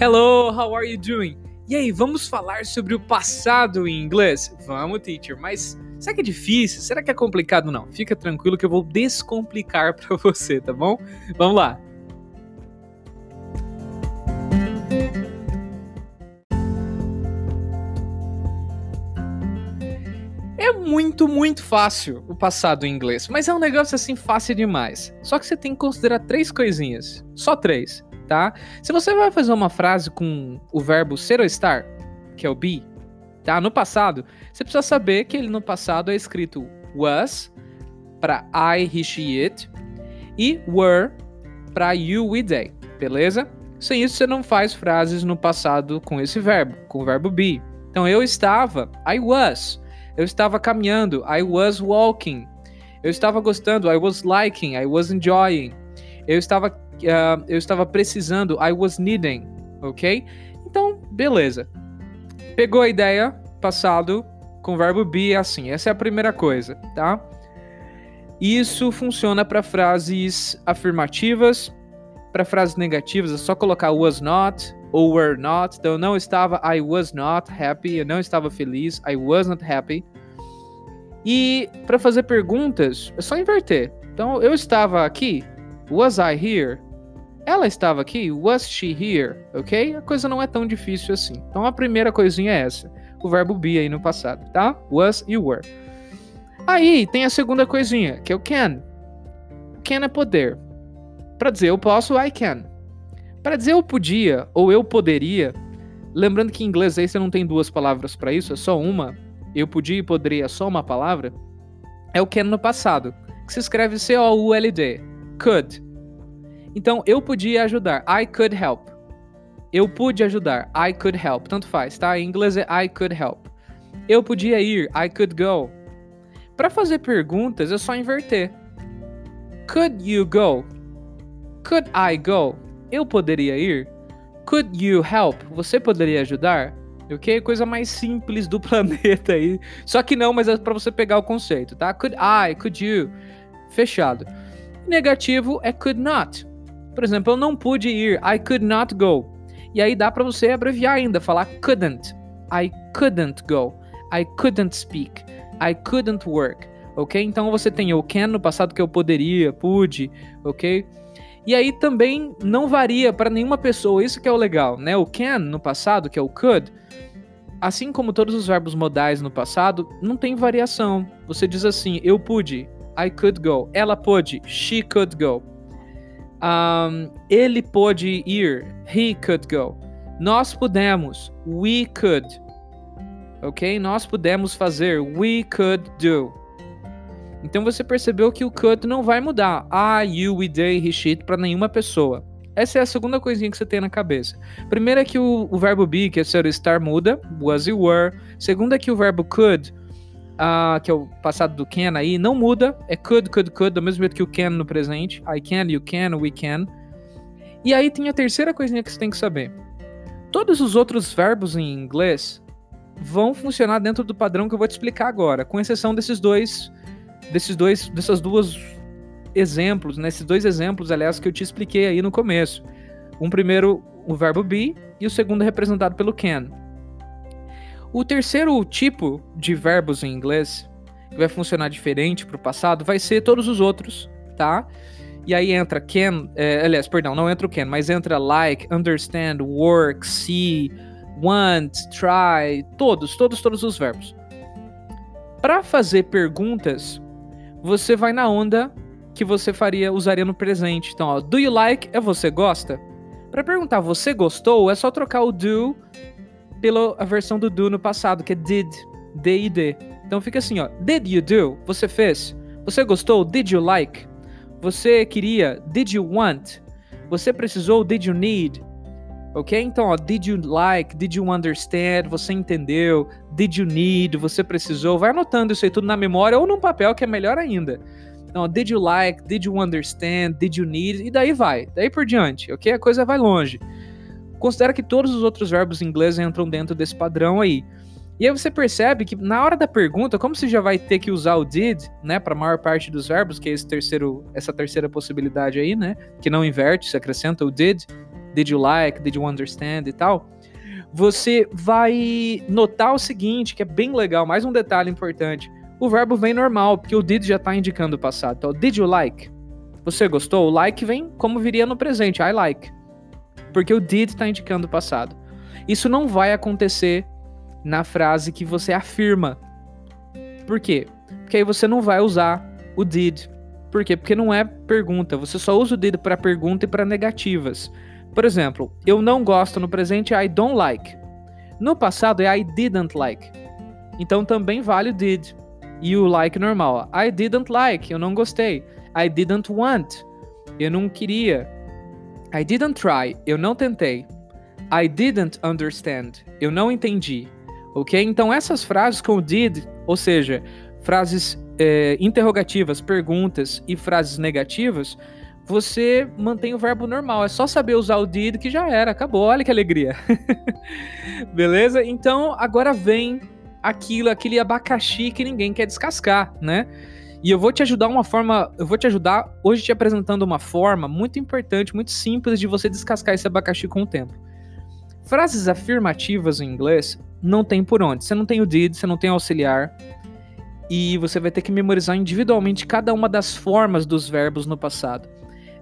Hello, how are you doing? E aí, vamos falar sobre o passado em inglês? Vamos, teacher, mas será que é difícil? Será que é complicado? Não, fica tranquilo que eu vou descomplicar para você, tá bom? Vamos lá. É muito, muito fácil o passado em inglês, mas é um negócio assim fácil demais. Só que você tem que considerar três coisinhas. Só três tá? Se você vai fazer uma frase com o verbo ser ou estar, que é o be, tá? No passado, você precisa saber que ele no passado é escrito was para I, he, she, it e were para you, we, they, beleza? Sem isso você não faz frases no passado com esse verbo, com o verbo be. Então eu estava, I was. Eu estava caminhando, I was walking. Eu estava gostando, I was liking, I was enjoying. Eu estava uh, eu estava precisando, I was needing, ok? Então, beleza. Pegou a ideia, passado, com o verbo be assim. Essa é a primeira coisa, tá? Isso funciona para frases afirmativas, para frases negativas, é só colocar was not ou were not. Então, eu não estava, I was not happy, eu não estava feliz, I was not happy. E para fazer perguntas, é só inverter. Então, eu estava aqui, was I here? Ela estava aqui? Was she here? Ok? A coisa não é tão difícil assim. Então a primeira coisinha é essa. O verbo be aí no passado, tá? Was e were. Aí tem a segunda coisinha, que é o can. Can é poder. Para dizer eu posso, I can. Para dizer eu podia ou eu poderia, lembrando que em inglês aí você não tem duas palavras para isso, é só uma. Eu podia e poderia é só uma palavra. É o can no passado, que se escreve C-O-U-L-D. Could. Então, eu podia ajudar. I could help. Eu pude ajudar. I could help. Tanto faz, tá? Em inglês é I could help. Eu podia ir. I could go. Para fazer perguntas é só inverter. Could you go? Could I go? Eu poderia ir? Could you help? Você poderia ajudar? Ok? Coisa mais simples do planeta aí. Só que não, mas é para você pegar o conceito, tá? Could I? Could you? Fechado. Negativo é could not. Por exemplo, eu não pude ir. I could not go. E aí dá para você abreviar ainda, falar couldn't. I couldn't go. I couldn't speak. I couldn't work. Ok? Então você tem o can no passado que eu poderia, pude, ok? E aí também não varia para nenhuma pessoa, isso que é o legal, né? O can no passado, que é o could, assim como todos os verbos modais no passado, não tem variação. Você diz assim, eu pude, I could go. Ela pôde, she could go. Um, ele pôde ir. He could go. Nós pudemos. We could. Ok? Nós pudemos fazer. We could do. Então você percebeu que o could não vai mudar. I, you, we, they, he, she para nenhuma pessoa. Essa é a segunda coisinha que você tem na cabeça. Primeira é que o, o verbo be, que é ser estar, muda. Was e were. Segunda é que o verbo could uh, que é o passado do can aí, não muda. É could, could, could, do mesmo jeito que o can no presente. I can, you can, we can. E aí tem a terceira coisinha que você tem que saber. Todos os outros verbos em inglês vão funcionar dentro do padrão que eu vou te explicar agora, com exceção desses dois, desses dois, dessas duas exemplos, nesses né, dois exemplos, aliás, que eu te expliquei aí no começo. Um primeiro, o verbo be, e o segundo representado pelo can. O terceiro tipo de verbos em inglês que vai funcionar diferente para o passado vai ser todos os outros, tá? E aí entra can, é, aliás, perdão, não entra o can, mas entra like, understand, work, see, want, try, todos, todos, todos os verbos. Para fazer perguntas, você vai na onda que você faria, usaria no presente. Então, ó, do you like é você gosta? Para perguntar você gostou, é só trocar o do pela versão do do no passado, que é did, D e D. Então fica assim, ó. Did you do? Você fez? Você gostou? Did you like? Você queria? Did you want? Você precisou? Did you need? Ok? Então, ó, did you like? Did you understand? Você entendeu? Did you need? Você precisou? Vai anotando isso aí tudo na memória ou num papel, que é melhor ainda. Então, ó, did you like? Did you understand? Did you need? E daí vai. Daí por diante, ok? A coisa vai longe. Considera que todos os outros verbos em inglês entram dentro desse padrão aí. E aí você percebe que na hora da pergunta, como você já vai ter que usar o did, né, para a maior parte dos verbos, que é esse terceiro, essa terceira possibilidade aí, né, que não inverte, se acrescenta o did, did you like, did you understand e tal, você vai notar o seguinte, que é bem legal, mais um detalhe importante. O verbo vem normal, porque o did já está indicando o passado. Então, did you like? Você gostou? O like vem como viria no presente, I like. Porque o did está indicando o passado. Isso não vai acontecer na frase que você afirma. Por quê? Porque aí você não vai usar o did. Por quê? Porque não é pergunta. Você só usa o did para pergunta e para negativas. Por exemplo, eu não gosto no presente I don't like. No passado é I didn't like. Então também vale o did. E o like normal. I didn't like, eu não gostei. I didn't want, eu não queria. I didn't try, eu não tentei. I didn't understand, eu não entendi. Ok? Então essas frases com did, ou seja, frases é, interrogativas, perguntas e frases negativas, você mantém o verbo normal. É só saber usar o did que já era, acabou. Olha que alegria. Beleza? Então agora vem aquilo, aquele abacaxi que ninguém quer descascar, né? E eu vou te ajudar uma forma, eu vou te ajudar hoje te apresentando uma forma muito importante, muito simples de você descascar esse abacaxi com o tempo. Frases afirmativas em inglês não tem por onde. Você não tem o did, você não tem auxiliar. E você vai ter que memorizar individualmente cada uma das formas dos verbos no passado.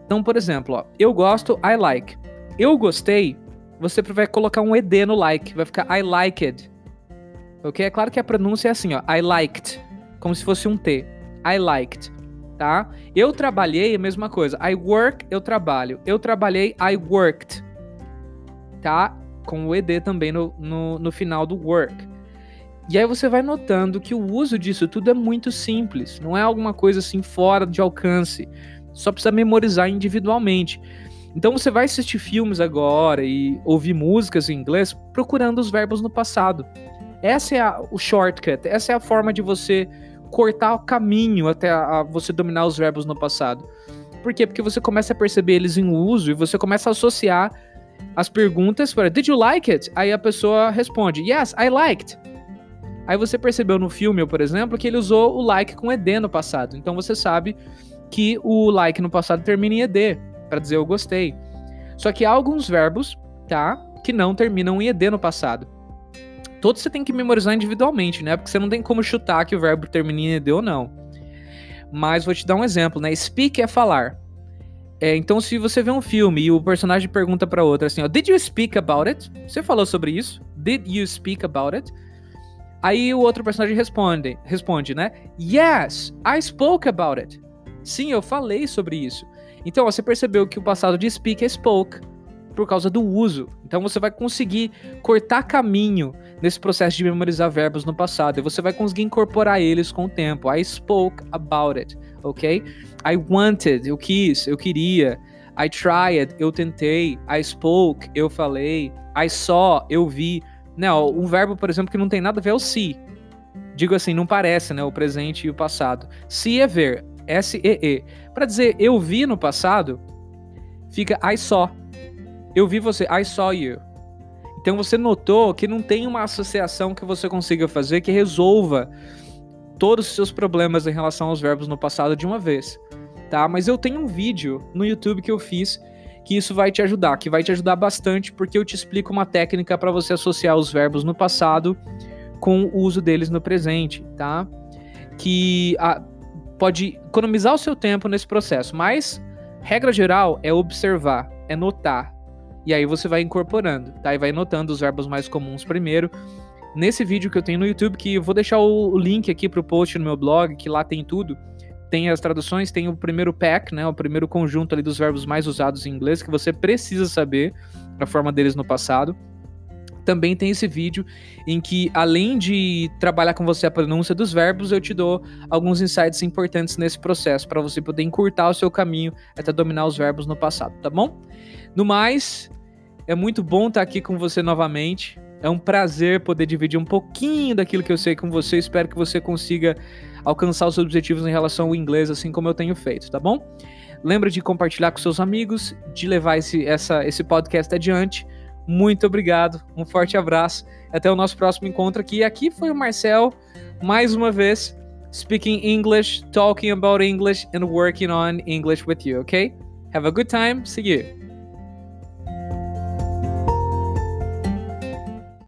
Então, por exemplo, ó, eu gosto, I like. Eu gostei, você vai colocar um ed no like, vai ficar I liked. Ok? É claro que a pronúncia é assim, ó, I liked, como se fosse um T. I liked, tá? Eu trabalhei, a mesma coisa. I work, eu trabalho. Eu trabalhei, I worked, tá? Com o ed também no, no, no final do work. E aí você vai notando que o uso disso tudo é muito simples, não é alguma coisa assim fora de alcance só precisa memorizar individualmente. Então você vai assistir filmes agora e ouvir músicas em inglês procurando os verbos no passado. Essa é a, o shortcut, essa é a forma de você cortar o caminho até a, a você dominar os verbos no passado. Por quê? Porque você começa a perceber eles em uso e você começa a associar as perguntas para Did you like it? Aí a pessoa responde Yes, I liked. Aí você percebeu no filme, por exemplo, que ele usou o like com ed no passado. Então você sabe que o like no passado termina em ed, para dizer eu gostei. Só que há alguns verbos, tá, que não terminam em ed no passado. Todos você tem que memorizar individualmente, né? Porque você não tem como chutar que o verbo termina em ed ou não. Mas vou te dar um exemplo, né? Speak é falar. É, então, se você vê um filme e o personagem pergunta para outro assim, ó, Did you speak about it? Você falou sobre isso? Did you speak about it? Aí o outro personagem responde, responde, né? Yes, I spoke about it. Sim, eu falei sobre isso. Então, você percebeu que o passado de speak é spoke por causa do uso. Então, você vai conseguir cortar caminho nesse processo de memorizar verbos no passado e você vai conseguir incorporar eles com o tempo. I spoke about it, ok? I wanted, eu quis, eu queria. I tried, eu tentei. I spoke, eu falei. I saw, eu vi. Não, um verbo, por exemplo, que não tem nada a ver é o see. Digo assim, não parece, né? O presente e o passado. See é ver. S-E-E. Para dizer eu vi no passado, fica I saw. Eu vi você, I saw you. Então você notou que não tem uma associação que você consiga fazer que resolva todos os seus problemas em relação aos verbos no passado de uma vez, tá? Mas eu tenho um vídeo no YouTube que eu fiz que isso vai te ajudar, que vai te ajudar bastante porque eu te explico uma técnica para você associar os verbos no passado com o uso deles no presente, tá? Que a, pode economizar o seu tempo nesse processo, mas regra geral é observar, é notar. E aí você vai incorporando, tá? E vai notando os verbos mais comuns primeiro. Nesse vídeo que eu tenho no YouTube, que eu vou deixar o link aqui pro post no meu blog, que lá tem tudo. Tem as traduções, tem o primeiro pack, né? O primeiro conjunto ali dos verbos mais usados em inglês, que você precisa saber a forma deles no passado também tem esse vídeo em que, além de trabalhar com você a pronúncia dos verbos, eu te dou alguns insights importantes nesse processo para você poder encurtar o seu caminho até dominar os verbos no passado, tá bom? No mais, é muito bom estar aqui com você novamente. É um prazer poder dividir um pouquinho daquilo que eu sei com você. Espero que você consiga alcançar os objetivos em relação ao inglês, assim como eu tenho feito, tá bom? Lembra de compartilhar com seus amigos, de levar esse, essa, esse podcast adiante muito obrigado, um forte abraço. Até o nosso próximo encontro aqui. Aqui foi o Marcel, mais uma vez, speaking English, talking about English, and working on English with you, okay? Have a good time. See you.